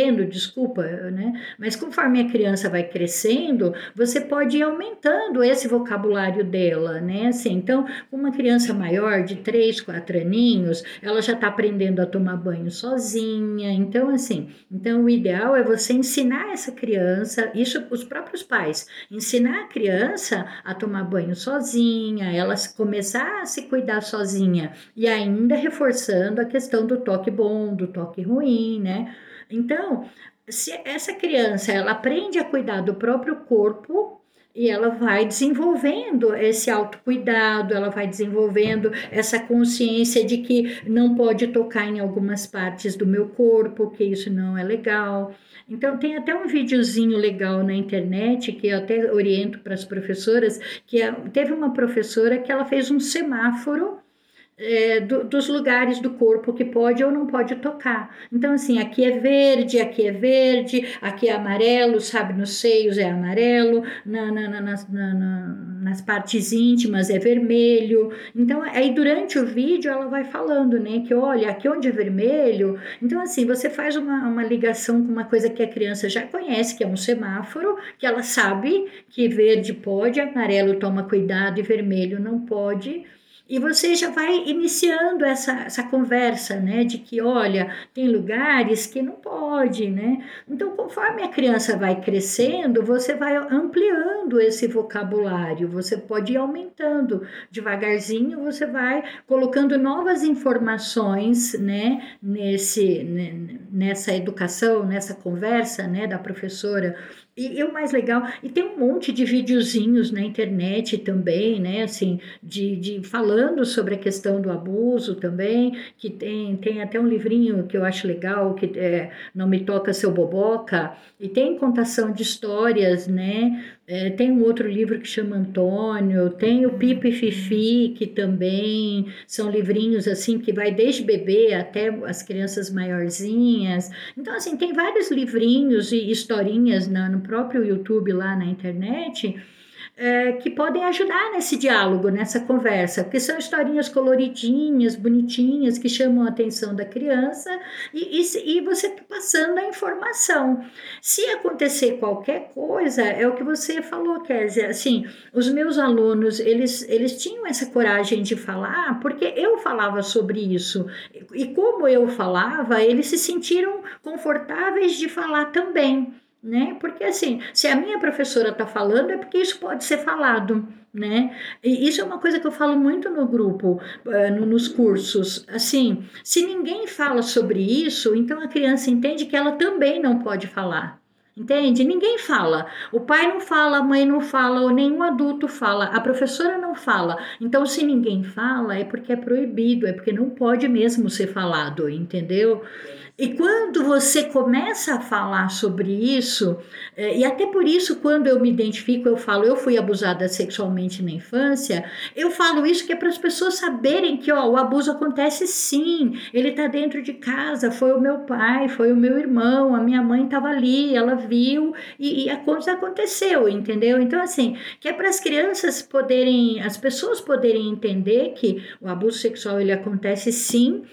S3: crescendo, desculpa, né? Mas conforme a criança vai crescendo, você pode ir aumentando esse vocabulário dela, né? Assim, então, uma criança maior de 3, 4 aninhos, ela já está aprendendo a tomar banho sozinha. Então, assim, então o ideal é você ensinar essa criança, isso os próprios pais, ensinar a criança a tomar banho sozinha, ela começar a se cuidar sozinha e ainda reforçando a questão do toque bom, do toque ruim, né? Então, se essa criança ela aprende a cuidar do próprio corpo, e ela vai desenvolvendo esse autocuidado, ela vai desenvolvendo essa consciência de que não pode tocar em algumas partes do meu corpo, que isso não é legal. Então tem até um videozinho legal na internet que eu até oriento para as professoras, que é, teve uma professora que ela fez um semáforo é, do, dos lugares do corpo que pode ou não pode tocar. Então, assim, aqui é verde, aqui é verde, aqui é amarelo, sabe, nos seios é amarelo, na, na, na, nas, nas partes íntimas é vermelho. Então, aí durante o vídeo ela vai falando, né, que olha, aqui onde é vermelho. Então, assim, você faz uma, uma ligação com uma coisa que a criança já conhece, que é um semáforo, que ela sabe que verde pode, amarelo toma cuidado e vermelho não pode e você já vai iniciando essa, essa conversa, né? De que, olha, tem lugares que não pode, né? Então, conforme a criança vai crescendo, você vai ampliando esse vocabulário, você pode ir aumentando. Devagarzinho, você vai colocando novas informações, né? Nesse, nessa educação, nessa conversa, né? Da professora e, e, o mais legal, e tem um monte de videozinhos na internet também, né, assim, de, de falando sobre a questão do abuso também, que tem, tem até um livrinho que eu acho legal, que é Não Me Toca Seu Boboca, e tem contação de histórias, né, é, tem um outro livro que chama Antônio, tem o Pipe e Fifi, que também são livrinhos assim que vai desde bebê até as crianças maiorzinhas. Então, assim, tem vários livrinhos e historinhas na, no próprio YouTube lá na internet é, que podem ajudar nesse diálogo, nessa conversa, porque são historinhas coloridinhas, bonitinhas, que chamam a atenção da criança e, e, e você está passando a informação. Se acontecer qualquer coisa, é o que você falou, Kézia, assim, os meus alunos, eles, eles tinham essa coragem de falar, porque eu falava sobre isso, e como eu falava, eles se sentiram confortáveis de falar também né? Porque assim, se a minha professora está falando, é porque isso pode ser falado, né? E isso é uma coisa que eu falo muito no grupo, uh, nos cursos. Assim, se ninguém fala sobre isso, então a criança entende que ela também não pode falar. Entende? Ninguém fala. O pai não fala, a mãe não fala, ou nenhum adulto fala, a professora não fala. Então, se ninguém fala, é porque é proibido, é porque não pode mesmo ser falado, entendeu? E quando você começa a falar sobre isso, é, e até por isso, quando eu me identifico, eu falo, eu fui abusada sexualmente na infância, eu falo isso que é para as pessoas saberem que ó, o abuso acontece sim, ele está dentro de casa, foi o meu pai, foi o meu irmão, a minha mãe estava ali, ela viu e, e a coisa aconteceu, entendeu? Então, assim, que é para as crianças poderem, as pessoas poderem entender que o abuso sexual ele acontece sim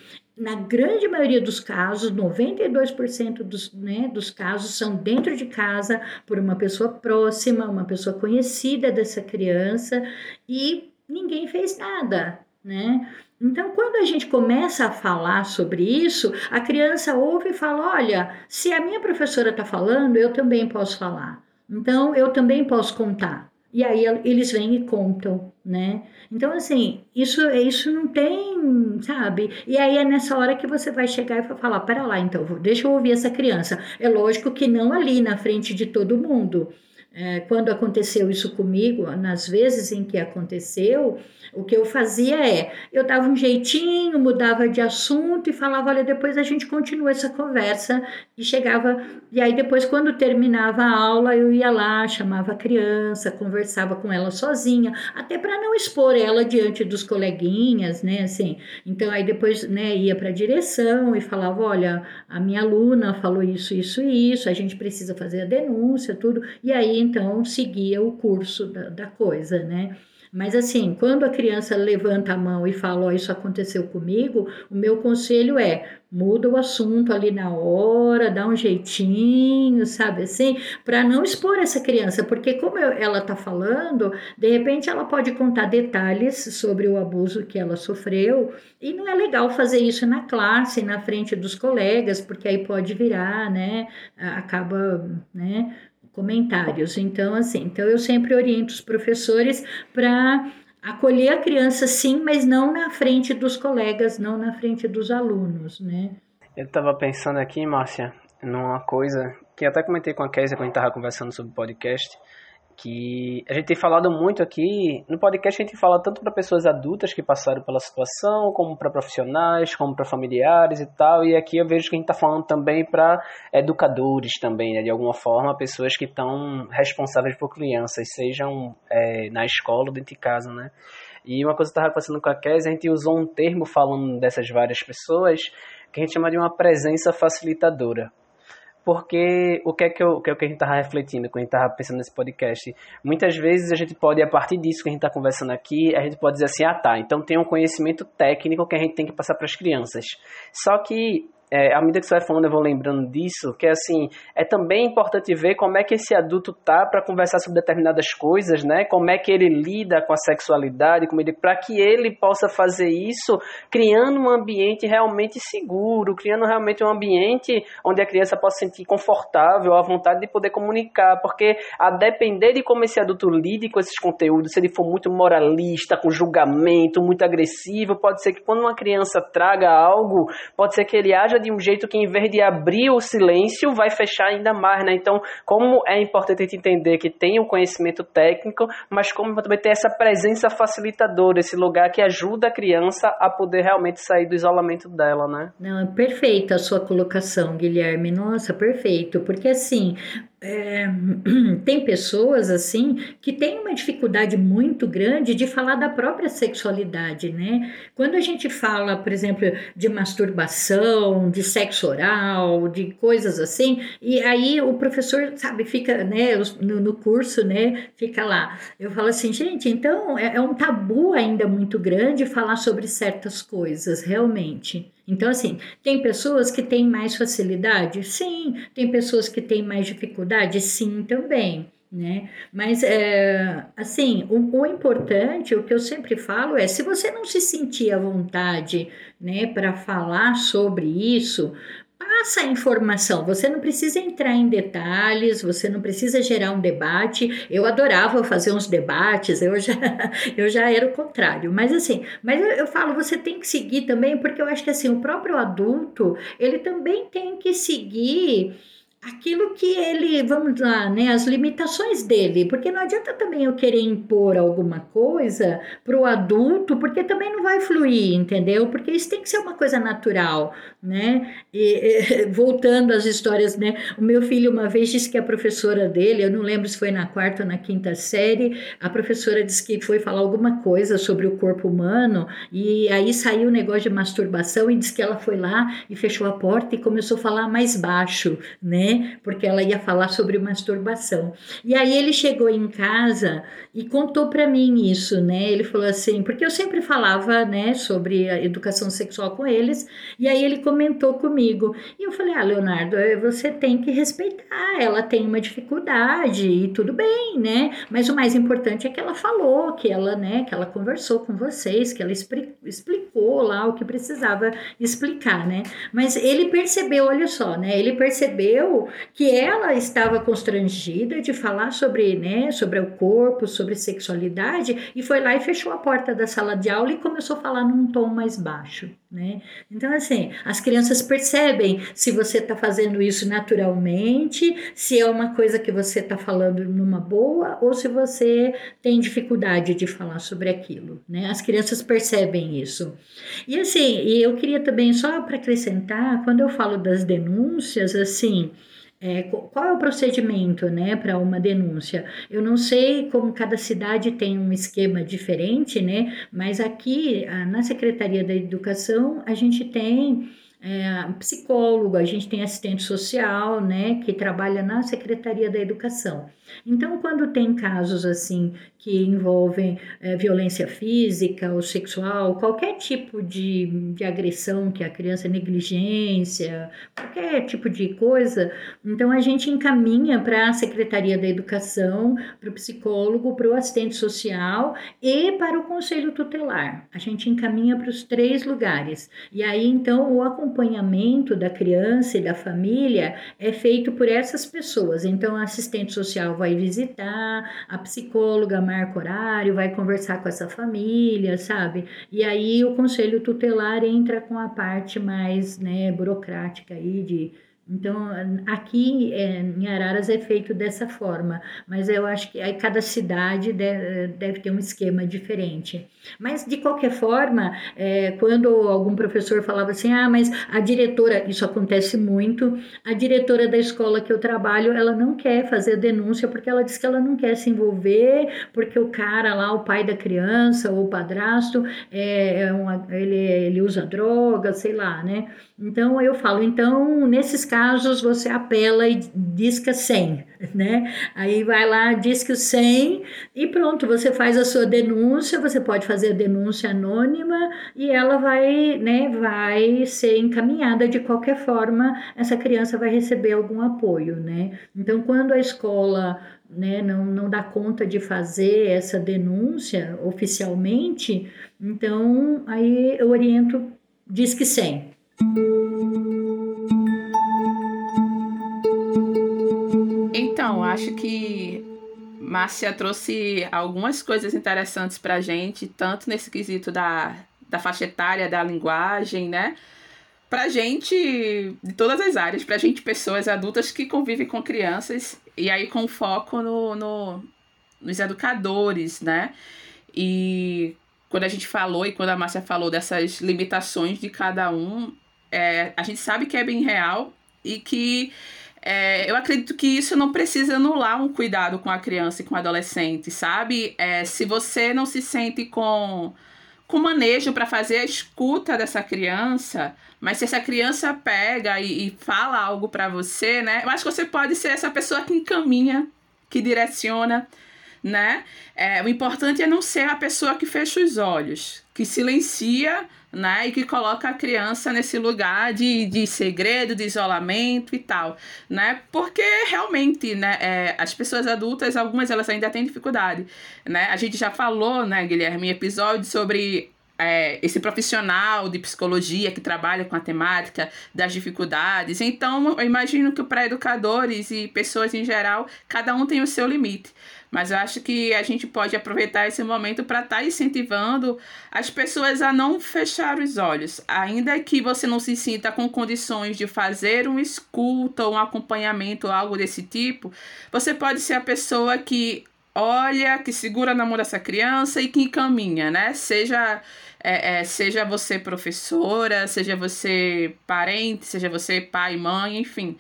S3: na grande maioria dos casos, 92% dos, né, dos casos são dentro de casa, por uma pessoa próxima, uma pessoa conhecida dessa criança, e ninguém fez nada, né? Então, quando a gente começa a falar sobre isso, a criança ouve e fala: olha, se a minha professora está falando, eu também posso falar. Então, eu também posso contar. E aí eles vêm e contam, né? Então, assim, isso, isso não tem, sabe? E aí é nessa hora que você vai chegar e vai falar: pera lá, então, deixa eu ouvir essa criança. É lógico que não ali na frente de todo mundo. É, quando aconteceu isso comigo, nas vezes em que aconteceu, o que eu fazia é, eu dava um jeitinho, mudava de assunto e falava, olha, depois a gente continua essa conversa e chegava, e aí depois quando terminava a aula, eu ia lá, chamava a criança, conversava com ela sozinha, até para não expor ela diante dos coleguinhas, né, assim. Então aí depois, né, ia para a direção e falava, olha, a minha aluna falou isso, isso e isso, a gente precisa fazer a denúncia, tudo. E aí então seguia o curso da, da coisa, né? Mas assim, quando a criança levanta a mão e fala, oh, isso aconteceu comigo, o meu conselho é muda o assunto ali na hora, dá um jeitinho, sabe assim, para não expor essa criança, porque como ela está falando, de repente ela pode contar detalhes sobre o abuso que ela sofreu e não é legal fazer isso na classe, na frente dos colegas, porque aí pode virar, né, acaba, né, comentários. Então, assim, então eu sempre oriento os professores para acolher a criança sim, mas não na frente dos colegas, não na frente dos alunos, né?
S1: Eu estava pensando aqui, Márcia, numa coisa que até comentei com a Kézia quando a gente estava conversando sobre podcast, que a gente tem falado muito aqui, no podcast a gente fala tanto para pessoas adultas que passaram pela situação, como para profissionais, como para familiares e tal, e aqui eu vejo que a gente está falando também para educadores também, né, de alguma forma, pessoas que estão responsáveis por crianças, sejam é, na escola ou dentro de casa, né. E uma coisa que eu estava conversando com a Kézia, a gente usou um termo falando dessas várias pessoas, que a gente chama de uma presença facilitadora. Porque o que é que, eu, o que, é que a gente estava refletindo quando a gente estava pensando nesse podcast? Muitas vezes a gente pode, a partir disso que a gente está conversando aqui, a gente pode dizer assim: ah tá, então tem um conhecimento técnico que a gente tem que passar para as crianças. Só que é, à medida que você vai falando, eu vou lembrando disso, que assim, é também importante ver como é que esse adulto tá para conversar sobre determinadas coisas, né? Como é que ele lida com a sexualidade, como ele para que ele possa fazer isso, criando um ambiente realmente seguro, criando realmente um ambiente onde a criança possa se sentir confortável, à vontade de poder comunicar, porque a depender de como esse adulto lide com esses conteúdos, se ele for muito moralista, com julgamento, muito agressivo, pode ser que quando uma criança traga algo, pode ser que ele haja de um jeito que, em vez de abrir o silêncio, vai fechar ainda mais, né? Então, como é importante a gente entender que tem o um conhecimento técnico, mas como também ter essa presença facilitadora, esse lugar que ajuda a criança a poder realmente sair do isolamento dela, né?
S3: Não, é perfeita a sua colocação, Guilherme. Nossa, perfeito. Porque assim, é, <clears throat> tem pessoas assim que têm uma dificuldade muito grande de falar da própria sexualidade, né? Quando a gente fala, por exemplo, de masturbação, de sexo oral, de coisas assim, e aí o professor, sabe, fica, né, no, no curso, né, fica lá. Eu falo assim, gente, então é, é um tabu ainda muito grande falar sobre certas coisas, realmente. Então, assim, tem pessoas que têm mais facilidade? Sim. Tem pessoas que têm mais dificuldade? Sim, também. Né? Mas, é, assim, o, o, importante, o que eu sempre falo é: se você não se sentir à vontade né, para falar sobre isso, passa a informação. Você não precisa entrar em detalhes, você não precisa gerar um debate. Eu adorava fazer uns debates, eu já, <laughs> eu já era o contrário. Mas assim, mas eu, eu falo, você tem que seguir também, porque eu acho que assim, o próprio adulto, ele também tem que seguir aquilo que ele, vamos lá, né, as limitações dele, porque não adianta também eu querer impor alguma coisa para o adulto, porque também não vai fluir, entendeu? Porque isso tem que ser uma coisa natural, né? E, <laughs> voltando às histórias, né? O meu filho uma vez disse que a professora dele, eu não lembro se foi na quarta ou na quinta série, a professora disse que foi falar alguma coisa sobre o corpo humano e aí saiu o negócio de masturbação e disse que ela foi lá e fechou a porta e começou a falar mais baixo, né? Né? Porque ela ia falar sobre masturbação. E aí ele chegou em casa e contou para mim isso, né? Ele falou assim, porque eu sempre falava, né, sobre a educação sexual com eles, e aí ele comentou comigo. E eu falei: "Ah, Leonardo, eh, você tem que respeitar, ela tem uma dificuldade e tudo bem, né? Mas o mais importante é que ela falou, que ela, né, que ela conversou com vocês, que ela explicou explicou lá o que precisava explicar, né? Mas ele percebeu, olha só, né? Ele percebeu que ela estava constrangida de falar sobre, né, sobre o corpo, sobre sexualidade e foi lá e fechou a porta da sala de aula e começou a falar num tom mais baixo. Né? Então, assim, as crianças percebem se você está fazendo isso naturalmente, se é uma coisa que você está falando numa boa ou se você tem dificuldade de falar sobre aquilo. Né? As crianças percebem isso. E assim, e eu queria também, só para acrescentar, quando eu falo das denúncias, assim, é, qual é o procedimento né, para uma denúncia? Eu não sei como cada cidade tem um esquema diferente, né, mas aqui na Secretaria da Educação a gente tem é, psicólogo, a gente tem assistente social, né, que trabalha na Secretaria da Educação. Então, quando tem casos assim que envolvem é, violência física ou sexual, qualquer tipo de, de agressão que a criança negligência, qualquer tipo de coisa, então a gente encaminha para a Secretaria da Educação, para o psicólogo, para o assistente social e para o conselho tutelar. A gente encaminha para os três lugares. E aí, então, o acompanhamento da criança e da família é feito por essas pessoas. Então, a assistente social vai visitar, a psicóloga marca horário, vai conversar com essa família, sabe? E aí o conselho tutelar entra com a parte mais, né, burocrática aí de então, aqui é, em Araras é feito dessa forma, mas eu acho que aí cada cidade deve, deve ter um esquema diferente. Mas, de qualquer forma, é, quando algum professor falava assim, ah, mas a diretora, isso acontece muito, a diretora da escola que eu trabalho, ela não quer fazer denúncia porque ela diz que ela não quer se envolver, porque o cara lá, o pai da criança ou o padrasto, é, é uma, ele, ele usa droga, sei lá, né? Então, eu falo, então, nesses casos, casos você apela e disca 100, né? Aí vai lá, disca 100 e pronto, você faz a sua denúncia, você pode fazer a denúncia anônima e ela vai, né, vai ser encaminhada de qualquer forma, essa criança vai receber algum apoio, né? Então, quando a escola né, não, não dá conta de fazer essa denúncia oficialmente, então aí eu oriento, diz que 100.
S2: Então, acho que Márcia trouxe algumas coisas interessantes para a gente, tanto nesse quesito da, da faixa etária, da linguagem, né? Para gente, de todas as áreas, para gente, pessoas adultas que convivem com crianças, e aí com foco no, no, nos educadores, né? E quando a gente falou e quando a Márcia falou dessas limitações de cada um, é, a gente sabe que é bem real e que é, eu acredito que isso não precisa anular um cuidado com a criança e com o adolescente, sabe? É, se você não se sente com, com manejo para fazer a escuta dessa criança, mas se essa criança pega e, e fala algo para você, né? Eu acho que você pode ser essa pessoa que encaminha, que direciona, né? É, o importante é não ser a pessoa que fecha os olhos, que silencia né? E que coloca a criança nesse lugar de, de segredo, de isolamento e tal, né? Porque realmente, né, é, as pessoas adultas, algumas elas ainda têm dificuldade, né? A gente já falou, né, Guilherme, em episódio sobre é, esse profissional de psicologia que trabalha com a temática das dificuldades. Então, eu imagino que para educadores e pessoas em geral, cada um tem o seu limite. Mas eu acho que a gente pode aproveitar esse momento para estar tá incentivando as pessoas a não fechar os olhos. Ainda que você não se sinta com condições de fazer um escuta, um acompanhamento, algo desse tipo, você pode ser a pessoa que olha, que segura na mão dessa criança e que encaminha, né? Seja é, é, seja você professora, seja você parente, seja você pai, mãe, enfim.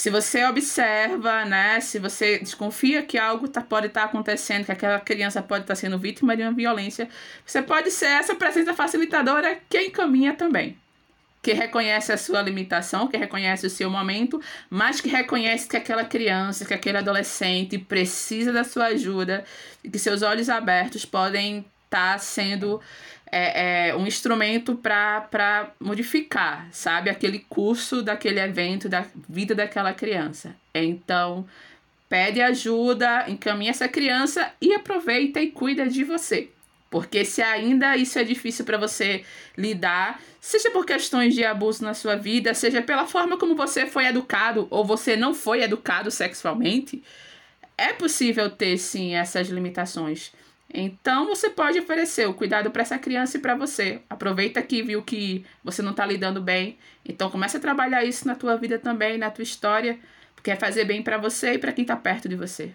S2: Se você observa, né, se você desconfia que algo tá, pode estar tá acontecendo, que aquela criança pode estar tá sendo vítima de uma violência, você pode ser essa presença facilitadora que encaminha também. Que reconhece a sua limitação, que reconhece o seu momento, mas que reconhece que aquela criança, que aquele adolescente precisa da sua ajuda e que seus olhos abertos podem estar tá sendo é, é um instrumento para modificar, sabe, aquele curso daquele evento, da vida daquela criança. Então, pede ajuda, encaminha essa criança e aproveita e cuida de você. Porque se ainda isso é difícil para você lidar, seja por questões de abuso na sua vida, seja pela forma como você foi educado ou você não foi educado sexualmente, é possível ter sim essas limitações. Então você pode oferecer o cuidado para essa criança e para você. Aproveita que viu que você não está lidando bem, então comece a trabalhar isso na tua vida também, na tua história, porque é fazer bem para você e para quem está perto de você.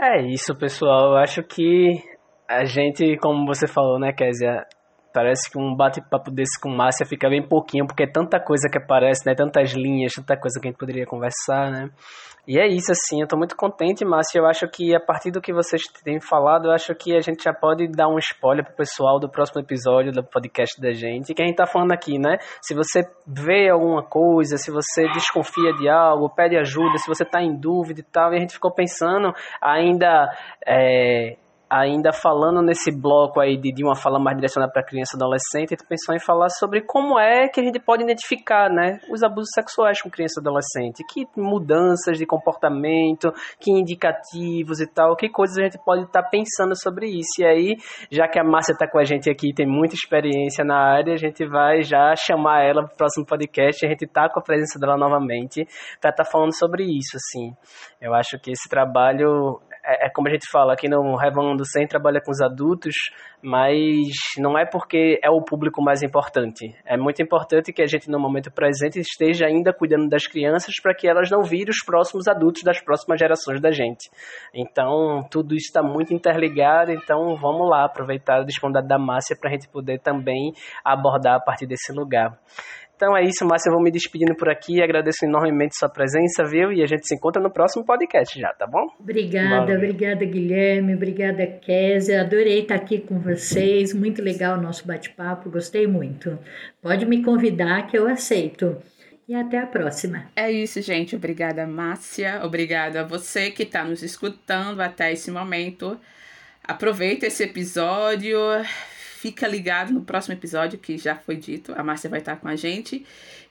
S1: É isso, pessoal. Eu acho que a gente, como você falou, né, Kézia, Parece que um bate-papo desse com Márcia fica bem pouquinho, porque é tanta coisa que aparece, né? Tantas linhas, tanta coisa que a gente poderia conversar, né? E é isso, assim, eu tô muito contente, Márcia. Eu acho que a partir do que vocês têm falado, eu acho que a gente já pode dar um spoiler pro pessoal do próximo episódio do podcast da gente. Que a gente tá falando aqui, né? Se você vê alguma coisa, se você desconfia de algo, pede ajuda, se você tá em dúvida e tal, e a gente ficou pensando ainda. É, ainda falando nesse bloco aí de, de uma fala mais direcionada para criança e adolescente, tu pensou em falar sobre como é que a gente pode identificar, né, os abusos sexuais com criança e adolescente, que mudanças de comportamento, que indicativos e tal, que coisas a gente pode estar tá pensando sobre isso. E aí, já que a Márcia está com a gente aqui, tem muita experiência na área, a gente vai já chamar ela para o próximo podcast, a gente tá com a presença dela novamente para estar tá falando sobre isso, assim. Eu acho que esse trabalho é, é, como a gente fala, aqui no Revelando Sem trabalha com os adultos, mas não é porque é o público mais importante. É muito importante que a gente, no momento presente, esteja ainda cuidando das crianças para que elas não virem os próximos adultos das próximas gerações da gente. Então, tudo isso está muito interligado, então vamos lá aproveitar a disponibilidade da Márcia para a gente poder também abordar a partir desse lugar. Então é isso, Márcia. Eu vou me despedindo por aqui. Agradeço enormemente sua presença, viu? E a gente se encontra no próximo podcast já, tá bom?
S3: Obrigada, Valeu. obrigada, Guilherme. Obrigada, Kézia. Adorei estar aqui com vocês. Muito legal o nosso bate-papo. Gostei muito. Pode me convidar que eu aceito. E até a próxima.
S2: É isso, gente. Obrigada, Márcia. Obrigada a você que está nos escutando até esse momento. Aproveita esse episódio Fica ligado no próximo episódio, que já foi dito, a Márcia vai estar com a gente.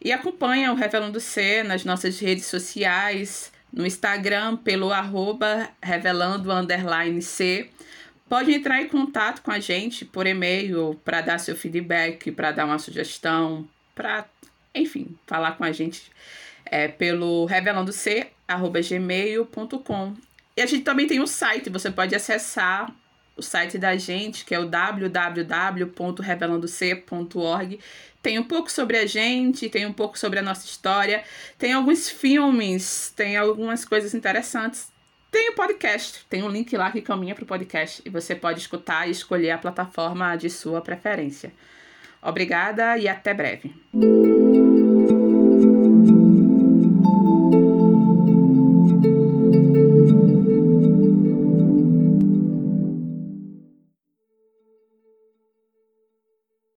S2: E acompanha o Revelando C nas nossas redes sociais, no Instagram, pelo arroba revelando underline C. Pode entrar em contato com a gente por e-mail para dar seu feedback, para dar uma sugestão, para, enfim, falar com a gente é, pelo revelandoc.gmail.com. E a gente também tem um site, você pode acessar o site da gente, que é o www.revelandoc.org. Tem um pouco sobre a gente, tem um pouco sobre a nossa história, tem alguns filmes, tem algumas coisas interessantes. Tem o podcast, tem um link lá que caminha para o podcast e você pode escutar e escolher a plataforma de sua preferência. Obrigada e até breve.